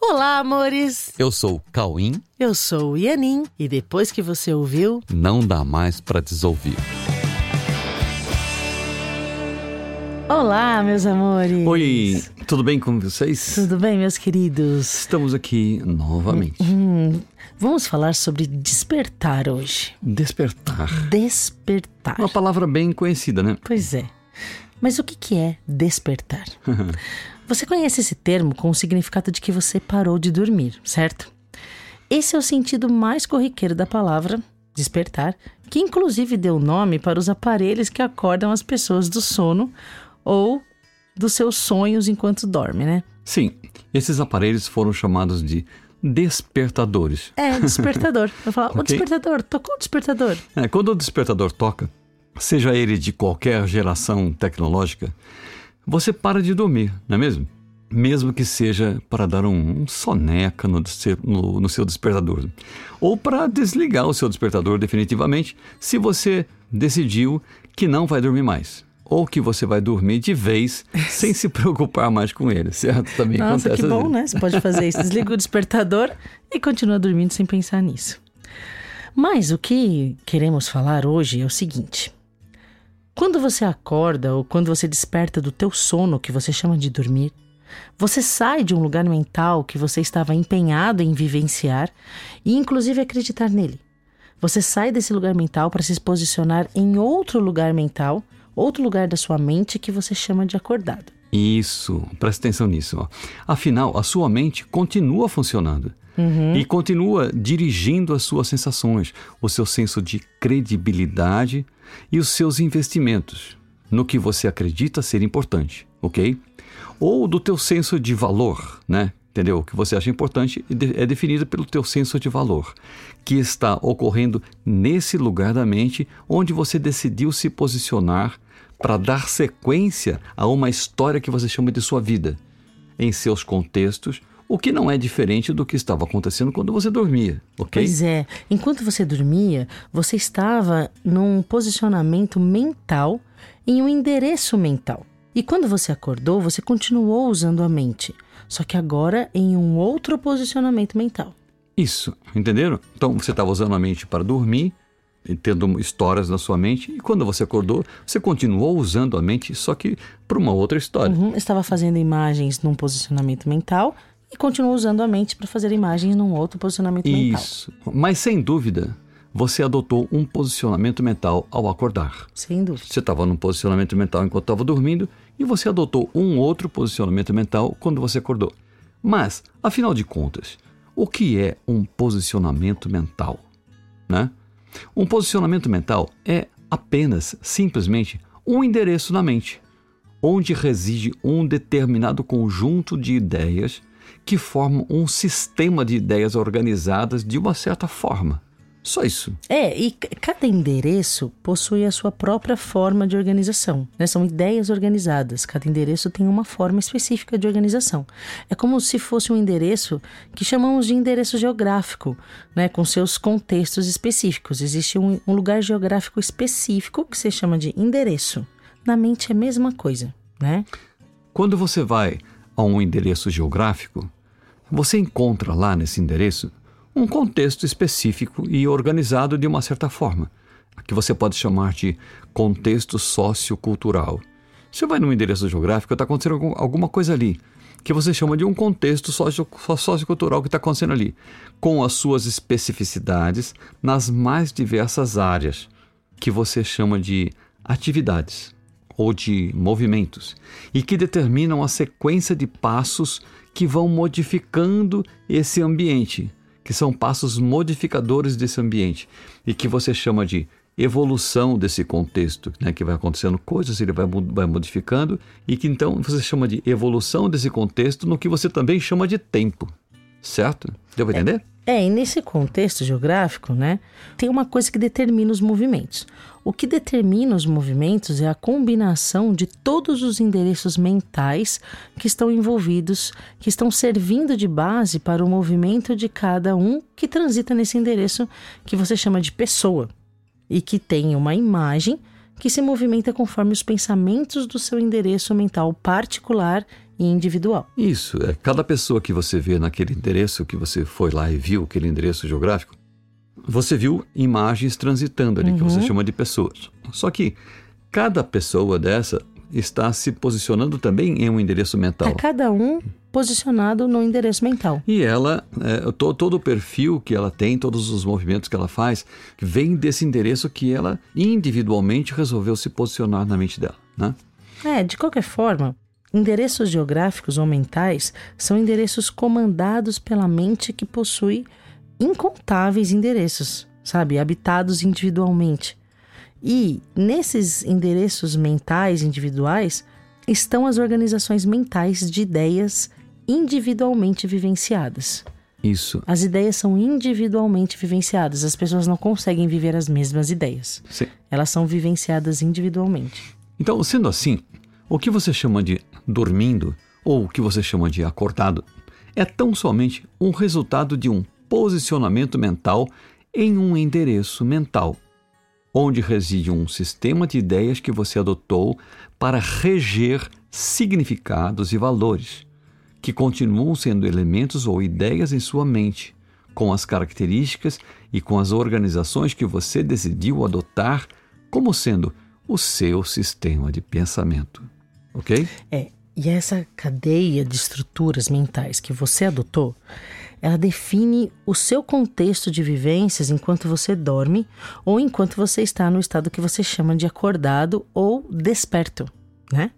Olá, amores! Eu sou o Cauim. Eu sou o Ianin e depois que você ouviu, não dá mais para desouvir. Olá, meus amores! Oi, tudo bem com vocês? Tudo bem, meus queridos? Estamos aqui novamente. Hum, vamos falar sobre despertar hoje. Despertar. Despertar. Uma palavra bem conhecida, né? Pois é. Mas o que que é despertar? você conhece esse termo com o significado de que você parou de dormir, certo? Esse é o sentido mais corriqueiro da palavra despertar, que inclusive deu nome para os aparelhos que acordam as pessoas do sono ou dos seus sonhos enquanto dorme, né? Sim, esses aparelhos foram chamados de despertadores. É, despertador. Eu falo, okay. o despertador, tocou o despertador. É, quando o despertador toca, seja ele de qualquer geração tecnológica, você para de dormir, não é mesmo? Mesmo que seja para dar um, um soneca no, no, no seu despertador. Ou para desligar o seu despertador definitivamente, se você decidiu que não vai dormir mais ou que você vai dormir de vez sem se preocupar mais com ele, certo? Também Nossa, acontece. que bom, né? Você pode fazer isso. Desliga o despertador e continua dormindo sem pensar nisso. Mas o que queremos falar hoje é o seguinte: quando você acorda ou quando você desperta do teu sono, que você chama de dormir, você sai de um lugar mental que você estava empenhado em vivenciar e inclusive acreditar nele. Você sai desse lugar mental para se posicionar em outro lugar mental, outro lugar da sua mente que você chama de acordado. Isso, presta atenção nisso. Ó. Afinal, a sua mente continua funcionando. Uhum. E continua dirigindo as suas sensações, o seu senso de credibilidade e os seus investimentos no que você acredita ser importante, ok? Ou do teu senso de valor, né? Entendeu? O que você acha importante é definido pelo teu senso de valor, que está ocorrendo nesse lugar da mente onde você decidiu se posicionar para dar sequência a uma história que você chama de sua vida, em seus contextos o que não é diferente do que estava acontecendo quando você dormia, ok? Pois é. Enquanto você dormia, você estava num posicionamento mental, em um endereço mental. E quando você acordou, você continuou usando a mente, só que agora em um outro posicionamento mental. Isso, entenderam? Então você estava usando a mente para dormir, tendo histórias na sua mente, e quando você acordou, você continuou usando a mente, só que para uma outra história. Uhum, estava fazendo imagens num posicionamento mental, e continua usando a mente para fazer imagens num outro posicionamento Isso. mental. Isso. Mas sem dúvida, você adotou um posicionamento mental ao acordar. Sem dúvida. Você estava num posicionamento mental enquanto estava dormindo e você adotou um outro posicionamento mental quando você acordou. Mas, afinal de contas, o que é um posicionamento mental? Né? Um posicionamento mental é apenas, simplesmente, um endereço na mente, onde reside um determinado conjunto de ideias que formam um sistema de ideias organizadas de uma certa forma. Só isso. É, e cada endereço possui a sua própria forma de organização. Né? São ideias organizadas. Cada endereço tem uma forma específica de organização. É como se fosse um endereço que chamamos de endereço geográfico, né? com seus contextos específicos. Existe um, um lugar geográfico específico que se chama de endereço. Na mente é a mesma coisa, né? Quando você vai a um endereço geográfico, você encontra lá nesse endereço um contexto específico e organizado de uma certa forma, que você pode chamar de contexto sociocultural. Você vai num endereço geográfico, está acontecendo alguma coisa ali, que você chama de um contexto sociocultural que está acontecendo ali, com as suas especificidades nas mais diversas áreas, que você chama de atividades ou de movimentos, e que determinam a sequência de passos que vão modificando esse ambiente, que são passos modificadores desse ambiente e que você chama de evolução desse contexto, né, que vai acontecendo coisas, ele vai, vai modificando e que então você chama de evolução desse contexto no que você também chama de tempo, certo? Deu para entender? É. É, e nesse contexto geográfico, né, tem uma coisa que determina os movimentos. O que determina os movimentos é a combinação de todos os endereços mentais que estão envolvidos, que estão servindo de base para o movimento de cada um que transita nesse endereço que você chama de pessoa e que tem uma imagem que se movimenta conforme os pensamentos do seu endereço mental particular e individual. Isso, é cada pessoa que você vê naquele endereço que você foi lá e viu, aquele endereço geográfico, você viu imagens transitando ali, que você chama de pessoas. Só que cada pessoa dessa está se posicionando também em um endereço mental. É cada um posicionado no endereço mental. E ela, é, to- todo o perfil que ela tem, todos os movimentos que ela faz, vem desse endereço que ela individualmente resolveu se posicionar na mente dela, né? É, de qualquer forma, endereços geográficos ou mentais são endereços comandados pela mente que possui incontáveis endereços, sabe, habitados individualmente. E nesses endereços mentais individuais estão as organizações mentais de ideias individualmente vivenciadas. Isso. As ideias são individualmente vivenciadas, as pessoas não conseguem viver as mesmas ideias. Sim. Elas são vivenciadas individualmente. Então, sendo assim, o que você chama de dormindo ou o que você chama de acordado é tão somente um resultado de um posicionamento mental em um endereço mental, onde reside um sistema de ideias que você adotou para reger significados e valores, que continuam sendo elementos ou ideias em sua mente, com as características e com as organizações que você decidiu adotar como sendo o seu sistema de pensamento. Ok? É, e essa cadeia de estruturas mentais que você adotou, ela define o seu contexto de vivências enquanto você dorme ou enquanto você está no estado que você chama de acordado ou desperto, né?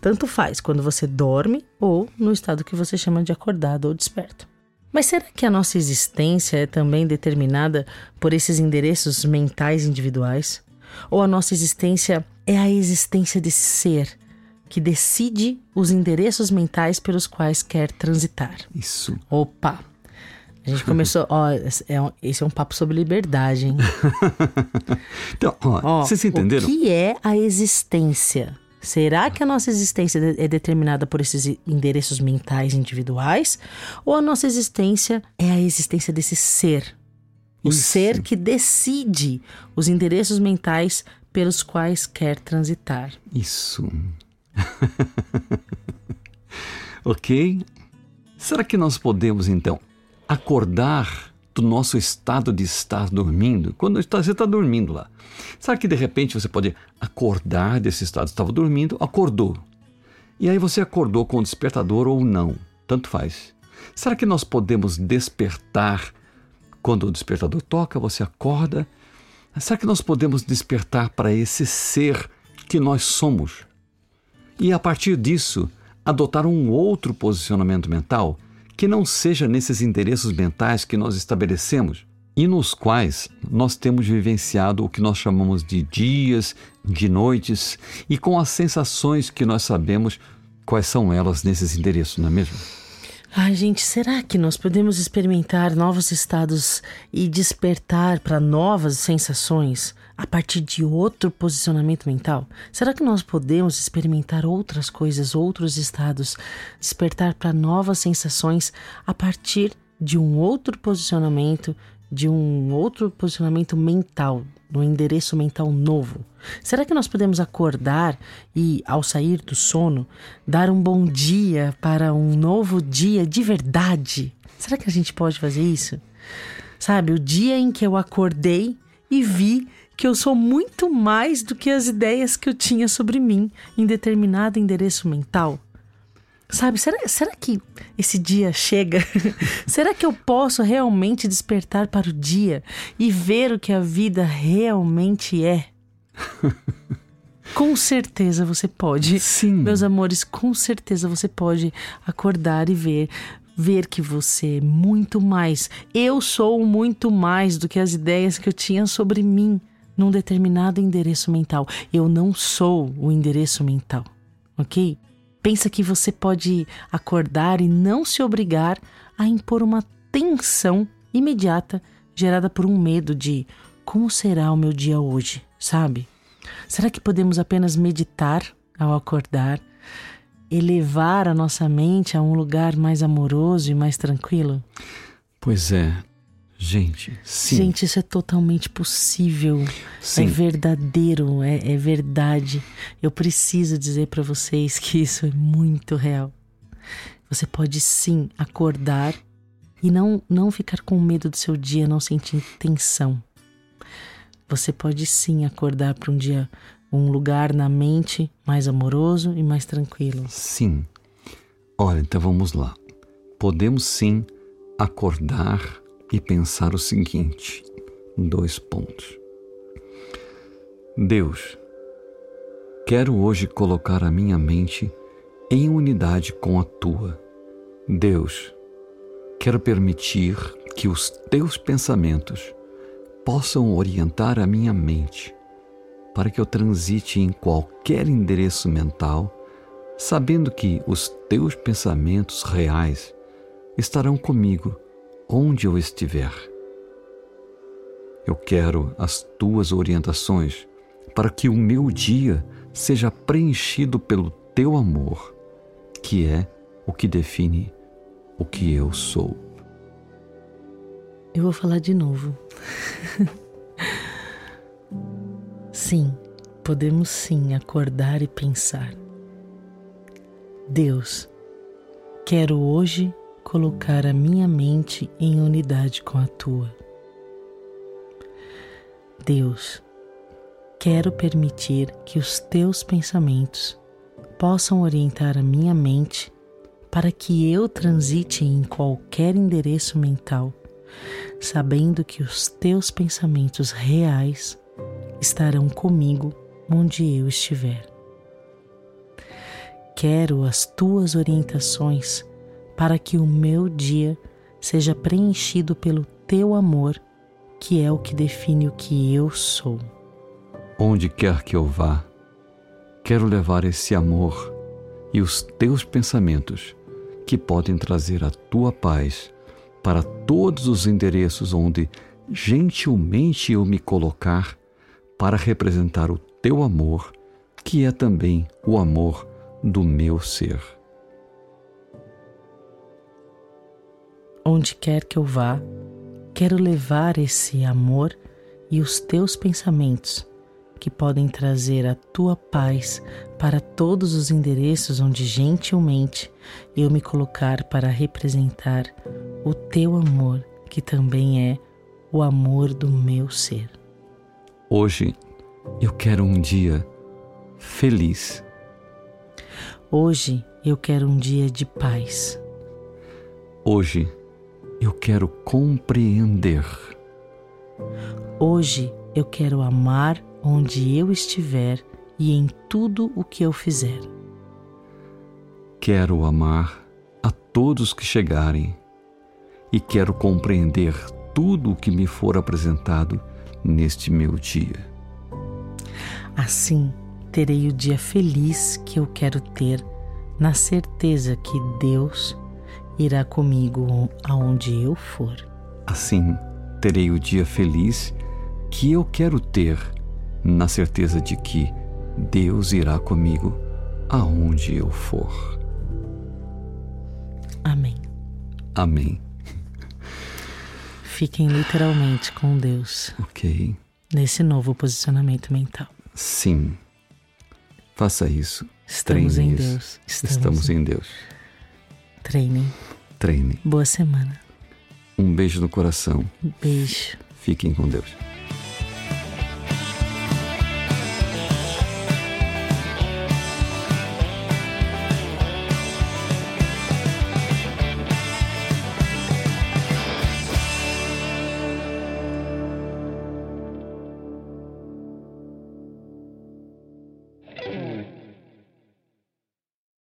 Tanto faz quando você dorme ou no estado que você chama de acordado ou desperto. Mas será que a nossa existência é também determinada por esses endereços mentais individuais? Ou a nossa existência é a existência desse ser que decide os endereços mentais pelos quais quer transitar? Isso. Opa! A gente começou. Ó, é um- esse é um papo sobre liberdade, hein? Então, ó, Ó, vocês entenderam? O que é a existência? Será que a nossa existência é determinada por esses endereços mentais individuais? Ou a nossa existência é a existência desse ser? O Isso. ser que decide os endereços mentais pelos quais quer transitar. Isso. ok? Será que nós podemos, então, acordar do nosso estado de estar dormindo? Quando você está dormindo lá. Será que de repente você pode acordar desse estado? Estava dormindo, acordou. E aí você acordou com o despertador ou não? Tanto faz. Será que nós podemos despertar quando o despertador toca, você acorda? Será que nós podemos despertar para esse ser que nós somos? E a partir disso, adotar um outro posicionamento mental que não seja nesses endereços mentais que nós estabelecemos e nos quais nós temos vivenciado o que nós chamamos de dias, de noites e com as sensações que nós sabemos quais são elas nesses endereços, não é mesmo? Ai, gente, será que nós podemos experimentar novos estados e despertar para novas sensações a partir de outro posicionamento mental? Será que nós podemos experimentar outras coisas, outros estados, despertar para novas sensações a partir de um outro posicionamento, de um outro posicionamento mental, no endereço mental novo? Será que nós podemos acordar e, ao sair do sono, dar um bom dia para um novo dia de verdade? Será que a gente pode fazer isso? Sabe, o dia em que eu acordei e vi que eu sou muito mais do que as ideias que eu tinha sobre mim em determinado endereço mental. Sabe, será, será que esse dia chega? será que eu posso realmente despertar para o dia e ver o que a vida realmente é? com certeza você pode. Sim. Meus amores, com certeza você pode acordar e ver. Ver que você é muito mais. Eu sou muito mais do que as ideias que eu tinha sobre mim num determinado endereço mental. Eu não sou o endereço mental, ok? Pensa que você pode acordar e não se obrigar a impor uma tensão imediata gerada por um medo de como será o meu dia hoje, sabe? Será que podemos apenas meditar ao acordar, elevar a nossa mente a um lugar mais amoroso e mais tranquilo? Pois é. Gente, sim. Gente, isso é totalmente possível. Sim. É verdadeiro, é, é verdade. Eu preciso dizer para vocês que isso é muito real. Você pode sim acordar e não, não ficar com medo do seu dia, não sentir tensão. Você pode sim acordar para um dia, um lugar na mente mais amoroso e mais tranquilo. Sim. Olha, então vamos lá. Podemos sim acordar e pensar o seguinte: dois pontos. Deus, quero hoje colocar a minha mente em unidade com a tua. Deus, quero permitir que os teus pensamentos possam orientar a minha mente para que eu transite em qualquer endereço mental, sabendo que os teus pensamentos reais estarão comigo onde eu estiver. Eu quero as tuas orientações para que o meu dia seja preenchido pelo teu amor, que é o que define o que eu sou. Eu vou falar de novo. sim, podemos sim acordar e pensar. Deus, quero hoje colocar a minha mente em unidade com a tua. Deus, quero permitir que os teus pensamentos possam orientar a minha mente para que eu transite em qualquer endereço mental, sabendo que os teus pensamentos reais estarão comigo onde eu estiver. Quero as tuas orientações para que o meu dia seja preenchido pelo teu amor, que é o que define o que eu sou. Onde quer que eu vá, quero levar esse amor e os teus pensamentos que podem trazer a tua paz para todos os endereços onde gentilmente eu me colocar para representar o teu amor, que é também o amor do meu ser. Onde quer que eu vá, quero levar esse amor e os teus pensamentos que podem trazer a tua paz para todos os endereços onde gentilmente eu me colocar para representar o teu amor, que também é o amor do meu ser. Hoje eu quero um dia feliz. Hoje eu quero um dia de paz. Hoje eu quero compreender. Hoje eu quero amar onde eu estiver e em tudo o que eu fizer. Quero amar a todos que chegarem e quero compreender tudo o que me for apresentado neste meu dia. Assim, terei o dia feliz que eu quero ter, na certeza que Deus irá comigo aonde eu for. Assim, terei o dia feliz que eu quero ter, na certeza de que Deus irá comigo aonde eu for. Amém. Amém. Fiquem literalmente com Deus. Ok. Nesse novo posicionamento mental. Sim. Faça isso. Estamos Treine em isso. Deus. Estamos, Estamos em Deus. Treinem. Treine. Boa semana. Um beijo no coração. Beijo. Fiquem com Deus.